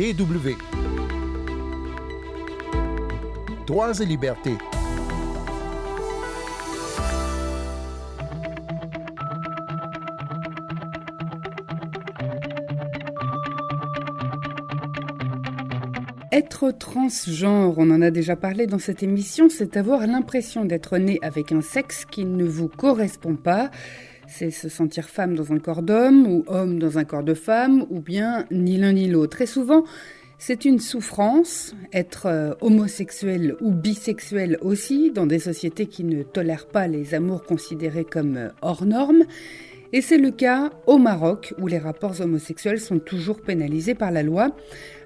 DW. Droits et libertés. Être transgenre, on en a déjà parlé dans cette émission, c'est avoir l'impression d'être né avec un sexe qui ne vous correspond pas. C'est se sentir femme dans un corps d'homme ou homme dans un corps de femme, ou bien ni l'un ni l'autre. Très souvent, c'est une souffrance, être euh, homosexuel ou bisexuel aussi, dans des sociétés qui ne tolèrent pas les amours considérés comme euh, hors normes. Et c'est le cas au Maroc, où les rapports homosexuels sont toujours pénalisés par la loi.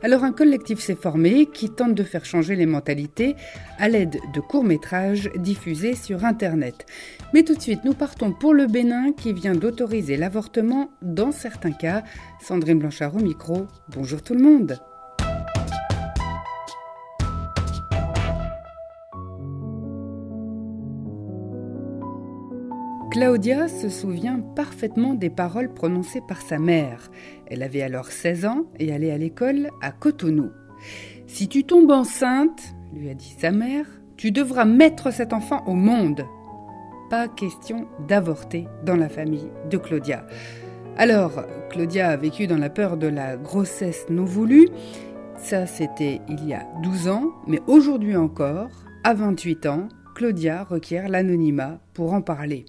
Alors un collectif s'est formé qui tente de faire changer les mentalités à l'aide de courts-métrages diffusés sur Internet. Mais tout de suite, nous partons pour le Bénin qui vient d'autoriser l'avortement dans certains cas. Sandrine Blanchard au micro. Bonjour tout le monde. Claudia se souvient parfaitement des paroles prononcées par sa mère. Elle avait alors 16 ans et allait à l'école à Cotonou. Si tu tombes enceinte, lui a dit sa mère, tu devras mettre cet enfant au monde. Pas question d'avorter dans la famille de Claudia. Alors, Claudia a vécu dans la peur de la grossesse non voulue. Ça, c'était il y a 12 ans, mais aujourd'hui encore, à 28 ans, Claudia requiert l'anonymat pour en parler.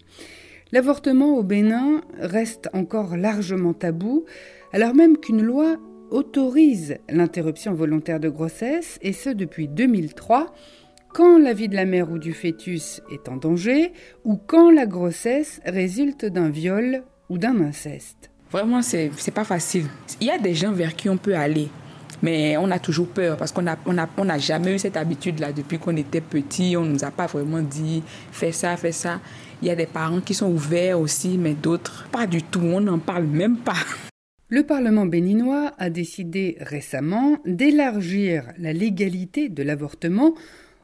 L'avortement au Bénin reste encore largement tabou, alors même qu'une loi autorise l'interruption volontaire de grossesse, et ce depuis 2003, quand la vie de la mère ou du fœtus est en danger, ou quand la grossesse résulte d'un viol ou d'un inceste. Vraiment, c'est pas facile. Il y a des gens vers qui on peut aller. Mais on a toujours peur parce qu'on n'a on a, on a jamais eu cette habitude-là depuis qu'on était petit. On ne nous a pas vraiment dit fais ça, fais ça. Il y a des parents qui sont ouverts aussi, mais d'autres pas du tout. On n'en parle même pas. Le Parlement béninois a décidé récemment d'élargir la légalité de l'avortement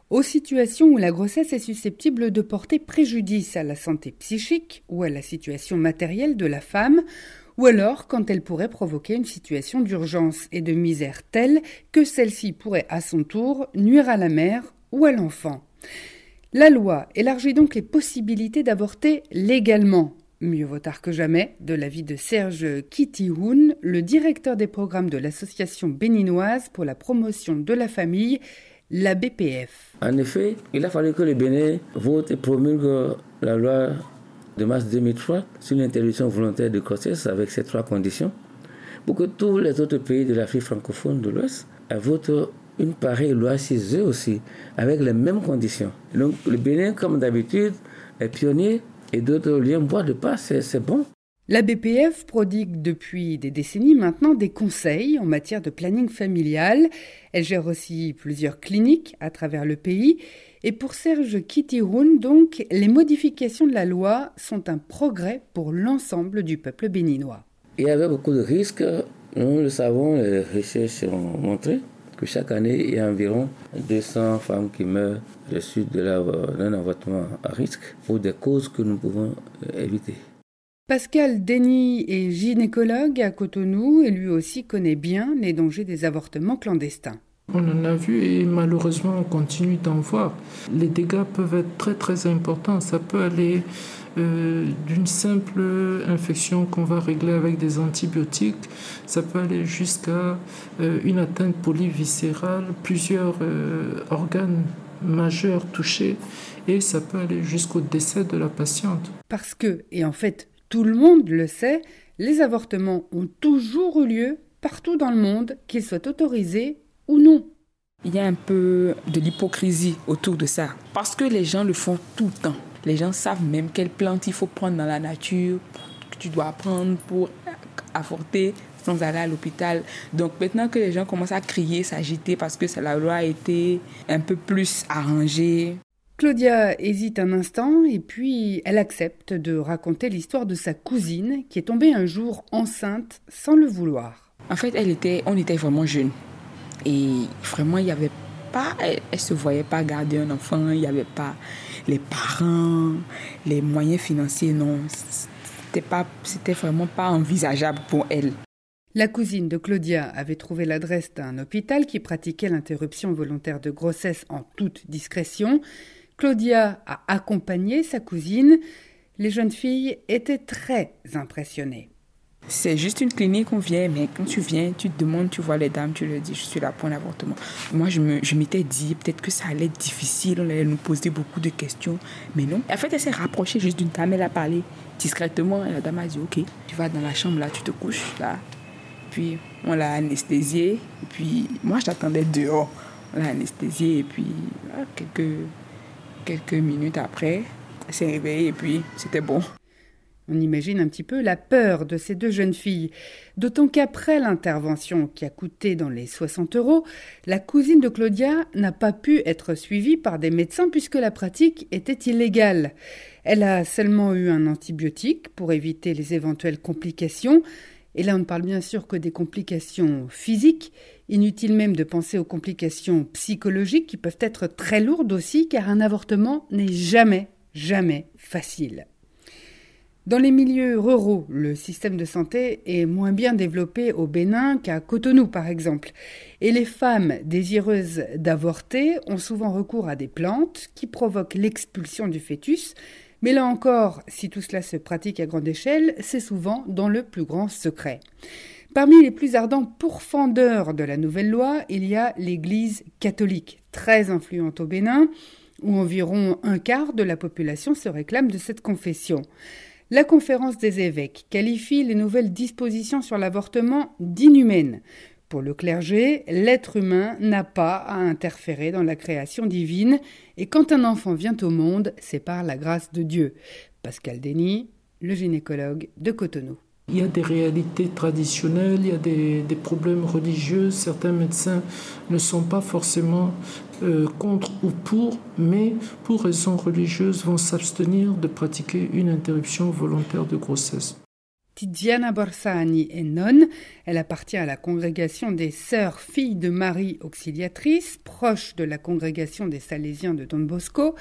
aux situations où la grossesse est susceptible de porter préjudice à la santé psychique ou à la situation matérielle de la femme, ou alors quand elle pourrait provoquer une situation d'urgence et de misère telle que celle-ci pourrait à son tour nuire à la mère ou à l'enfant. La loi élargit donc les possibilités d'avorter légalement. Mieux vaut tard que jamais, de l'avis de Serge Kittihoun, le directeur des programmes de l'association béninoise pour la promotion de la famille, la BPF. En effet, il a fallu que le Bénin vote et promulgue la loi de mars 2003 sur l'interruption volontaire de grossesse avec ces trois conditions pour que tous les autres pays de l'Afrique francophone de l'Ouest votent une pareille loi chez eux aussi, avec les mêmes conditions. Donc le Bénin, comme d'habitude, est pionnier et d'autres liens bois de pas, c'est bon. La BPF prodigue depuis des décennies maintenant des conseils en matière de planning familial. Elle gère aussi plusieurs cliniques à travers le pays. Et pour Serge Kittiroun, donc, les modifications de la loi sont un progrès pour l'ensemble du peuple béninois. Il y avait beaucoup de risques, nous le savons, les recherches ont montré que chaque année, il y a environ 200 femmes qui meurent de suite d'un avortement à risque pour des causes que nous pouvons éviter. Pascal Denis est gynécologue à Cotonou et lui aussi connaît bien les dangers des avortements clandestins. On en a vu et malheureusement on continue d'en voir. Les dégâts peuvent être très très importants. Ça peut aller euh, d'une simple infection qu'on va régler avec des antibiotiques, ça peut aller jusqu'à euh, une atteinte polyviscérale, plusieurs euh, organes majeurs touchés et ça peut aller jusqu'au décès de la patiente. Parce que, et en fait tout le monde le sait, les avortements ont toujours eu lieu partout dans le monde, qu'ils soient autorisés ou non. Il y a un peu de l'hypocrisie autour de ça. Parce que les gens le font tout le temps. Les gens savent même quelles plantes il faut prendre dans la nature, que tu dois prendre pour avorter sans aller à l'hôpital. Donc maintenant que les gens commencent à crier, s'agiter parce que la loi a été un peu plus arrangée. Claudia hésite un instant et puis elle accepte de raconter l'histoire de sa cousine qui est tombée un jour enceinte sans le vouloir. En fait, elle était, on était vraiment jeunes. Et vraiment, il n'y avait pas, elle ne se voyait pas garder un enfant, il n'y avait pas les parents, les moyens financiers, non. C'était pas, c'était vraiment pas envisageable pour elle. La cousine de Claudia avait trouvé l'adresse d'un hôpital qui pratiquait l'interruption volontaire de grossesse en toute discrétion. Claudia a accompagné sa cousine. Les jeunes filles étaient très impressionnées. C'est juste une clinique, on vient, mais quand tu viens, tu te demandes, tu vois les dames, tu leur dis, je suis là pour un avortement. Moi, je, m'étais dit, peut-être que ça allait être difficile, on allait nous poser beaucoup de questions, mais non. En fait, elle s'est rapprochée juste d'une dame, elle a parlé discrètement, et la dame a dit, ok, tu vas dans la chambre, là, tu te couches, là, puis on l'a anesthésié. Et puis moi, j'attendais dehors. On l'a anesthésié. Et puis quelques, quelques minutes après, elle s'est réveillée et puis c'était bon. On imagine un petit peu la peur de ces deux jeunes filles, d'autant qu'après l'intervention qui a coûté dans les 60 euros, la cousine de Claudia n'a pas pu être suivie par des médecins puisque la pratique était illégale. Elle a seulement eu un antibiotique pour éviter les éventuelles complications, et là, on ne parle bien sûr que des complications physiques. Inutile même de penser aux complications psychologiques qui peuvent être très lourdes aussi, car un avortement n'est jamais, jamais facile. Dans les milieux ruraux, le système de santé est moins bien développé au Bénin qu'à Cotonou, par exemple. Et les femmes désireuses d'avorter ont souvent recours à des plantes qui provoquent l'expulsion du fœtus, mais là encore, si tout cela se pratique à grande échelle, c'est souvent dans le plus grand secret. Parmi les plus ardents pourfendeurs de la nouvelle loi, il y a l'Église catholique, très influente au Bénin, où environ un quart de la population se réclame de cette confession. La conférence des évêques qualifie les nouvelles dispositions sur l'avortement d'inhumaines. Pour le clergé, l'être humain n'a pas à interférer dans la création divine, et quand un enfant vient au monde, c'est par la grâce de Dieu. Pascal Denis, le gynécologue de Cotonou. Il y a des réalités traditionnelles, il y a des, problèmes religieux. Certains médecins ne sont pas forcément euh, contre ou pour, mais pour raisons religieuses vont s'abstenir de pratiquer une interruption volontaire de grossesse. Tiziana Borsani est nonne. Elle appartient à la congrégation des Sœurs Filles de Marie Auxiliatrice, proche de la congrégation des Salésiens de Don Bosco,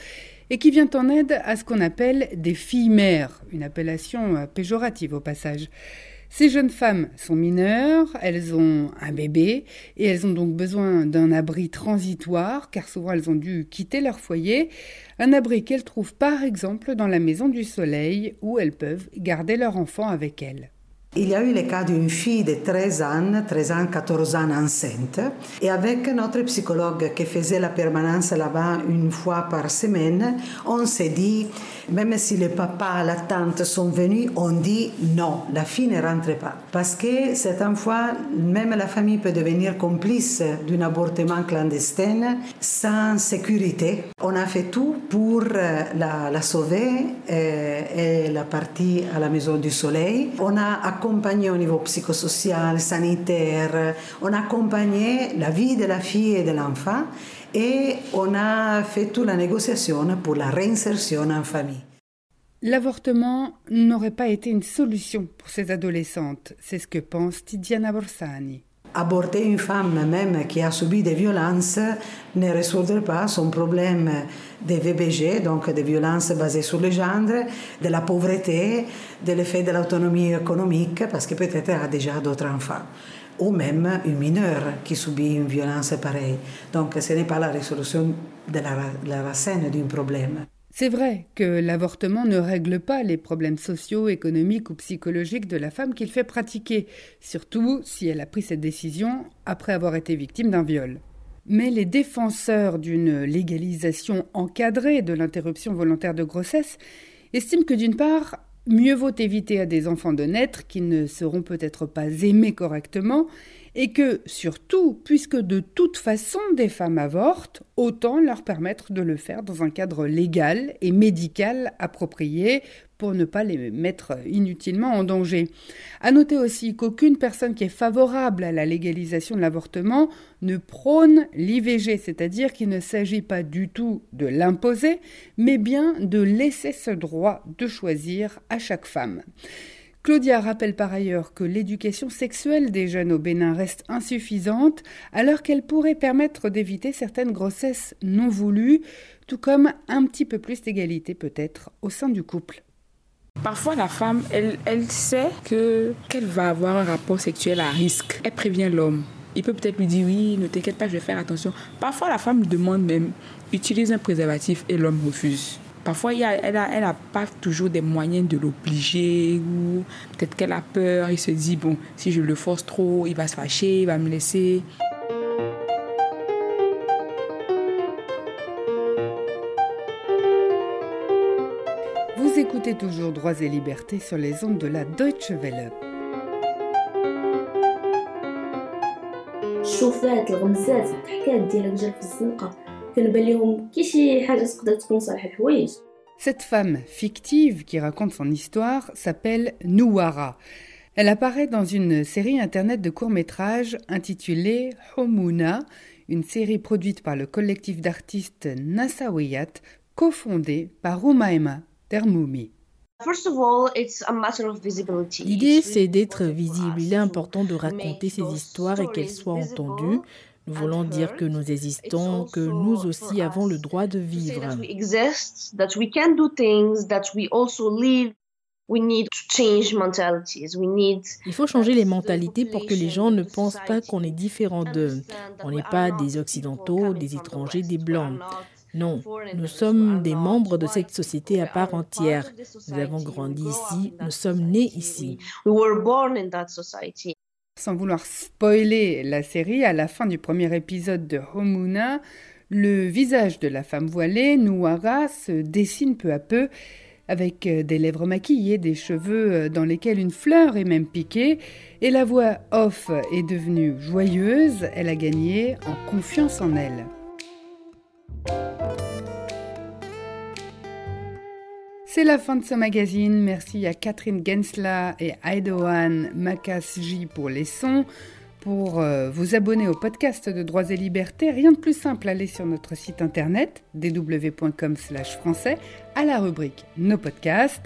et qui vient en aide à ce qu'on appelle des filles mères, une appellation euh, péjorative au passage. Ces jeunes femmes sont mineures, elles ont un bébé et elles ont donc besoin d'un abri transitoire car souvent elles ont dû quitter leur foyer, un abri qu'elles trouvent par exemple dans la maison du soleil où elles peuvent garder leur enfant avec elles. Il y a eu le cas d'une fille de 13 ans, 13 ans, 14 ans enceinte. Et avec notre psychologue qui faisait la permanence là-bas une fois par semaine, on s'est dit, même si le papa, la tante sont venus, on dit non, la fille ne rentre pas. Parce que certaines fois, même la famille peut devenir complice d'un avortement clandestin sans sécurité. On a fait tout pour euh, la, sauver euh, et, la partie à la Maison du Soleil. On a accompagné au niveau psychosocial, sanitaire, on a accompagné la vie de la fille et de l'enfant et on a fait toute la négociation pour la réinsertion en famille. L'avortement n'aurait pas été une solution pour ces adolescentes, c'est ce que pense Tiziana Borsani. Aborter une femme même qui a subi des violences ne résoudrait pas son problème des VBG, donc des violences basées sur le genre, de la pauvreté, de l'effet de l'autonomie économique, parce que peut-être a déjà d'autres enfants, ou même une mineure qui subit une violence pareille. Donc ce n'est pas la résolution de la, la racine d'un problème. C'est vrai que l'avortement ne règle pas les problèmes sociaux, économiques ou psychologiques de la femme qu'il fait pratiquer, surtout si elle a pris cette décision après avoir été victime d'un viol. Mais les défenseurs d'une légalisation encadrée de l'interruption volontaire de grossesse estiment que d'une part, mieux vaut éviter à des enfants de naître qui ne seront peut-être pas aimés correctement et que, surtout, puisque de toute façon des femmes avortent, autant leur permettre de le faire dans un cadre légal et médical approprié pour ne pas les mettre inutilement en danger. À noter aussi qu'aucune personne qui est favorable à la légalisation de l'avortement ne prône l'IVG, c'est-à-dire qu'il ne s'agit pas du tout de l'imposer, mais bien de laisser ce droit de choisir à chaque femme. Claudia rappelle par ailleurs que l'éducation sexuelle des jeunes au Bénin reste insuffisante alors qu'elle pourrait permettre d'éviter certaines grossesses non voulues, tout comme un petit peu plus d'égalité peut-être au sein du couple. Parfois, la femme, elle, elle sait que qu'elle va avoir un rapport sexuel à risque. Elle prévient l'homme. Il peut peut-être lui dire oui, ne t'inquiète pas, je vais faire attention. Parfois, la femme demande même utilise un préservatif et l'homme refuse. Parfois, il a, elle n'a elle a pas toujours des moyens de l'obliger ou peut-être qu'elle a peur. Il se dit, bon, si je le force trop, il va se fâcher, il va me laisser. Droits et Libertés sur les ondes de la Deutsche Welle. الشوفات الغمزات الحكايات ديالك جا في الزنقه كنبان لهم كي شي حاجه تقدر تكون صالح الحوايج Cette femme fictive qui raconte son histoire s'appelle Nouara. Elle apparaît dans une série internet de courts-métrages intitulée Homuna, une série produite par le collectif d'artistes Nasawiyat, cofondé par Rumaima Termoumi. L'idée, c'est d'être visible. Il est important de raconter ces histoires et qu'elles soient entendues. Nous voulons dire que nous existons, que nous aussi avons le droit de vivre. Il faut changer les mentalités pour que les gens ne pensent pas qu'on est différent d'eux. On n'est pas des Occidentaux, des étrangers, des Blancs. Non, nous sommes des membres de cette société à part entière. Nous avons grandi ici, nous sommes nés ici. Sans vouloir spoiler la série, à la fin du premier épisode de Homuna, le visage de la femme voilée, Nouara, se dessine peu à peu avec euh, des lèvres maquillées, des cheveux euh, dans lesquels une fleur est même piquée, et la voix off est devenue joyeuse, elle a gagné en confiance en elle. C'est la fin de ce magazine. Merci à Catherine Gensla et Aidoan Makasji pour les sons. Pour euh, vous abonner au podcast de Droits et Libertés, rien de plus simple, allez sur notre site internet www.com/français à la rubrique Nos podcasts.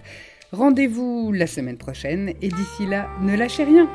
Rendez-vous la semaine prochaine et d'ici là, ne lâchez rien.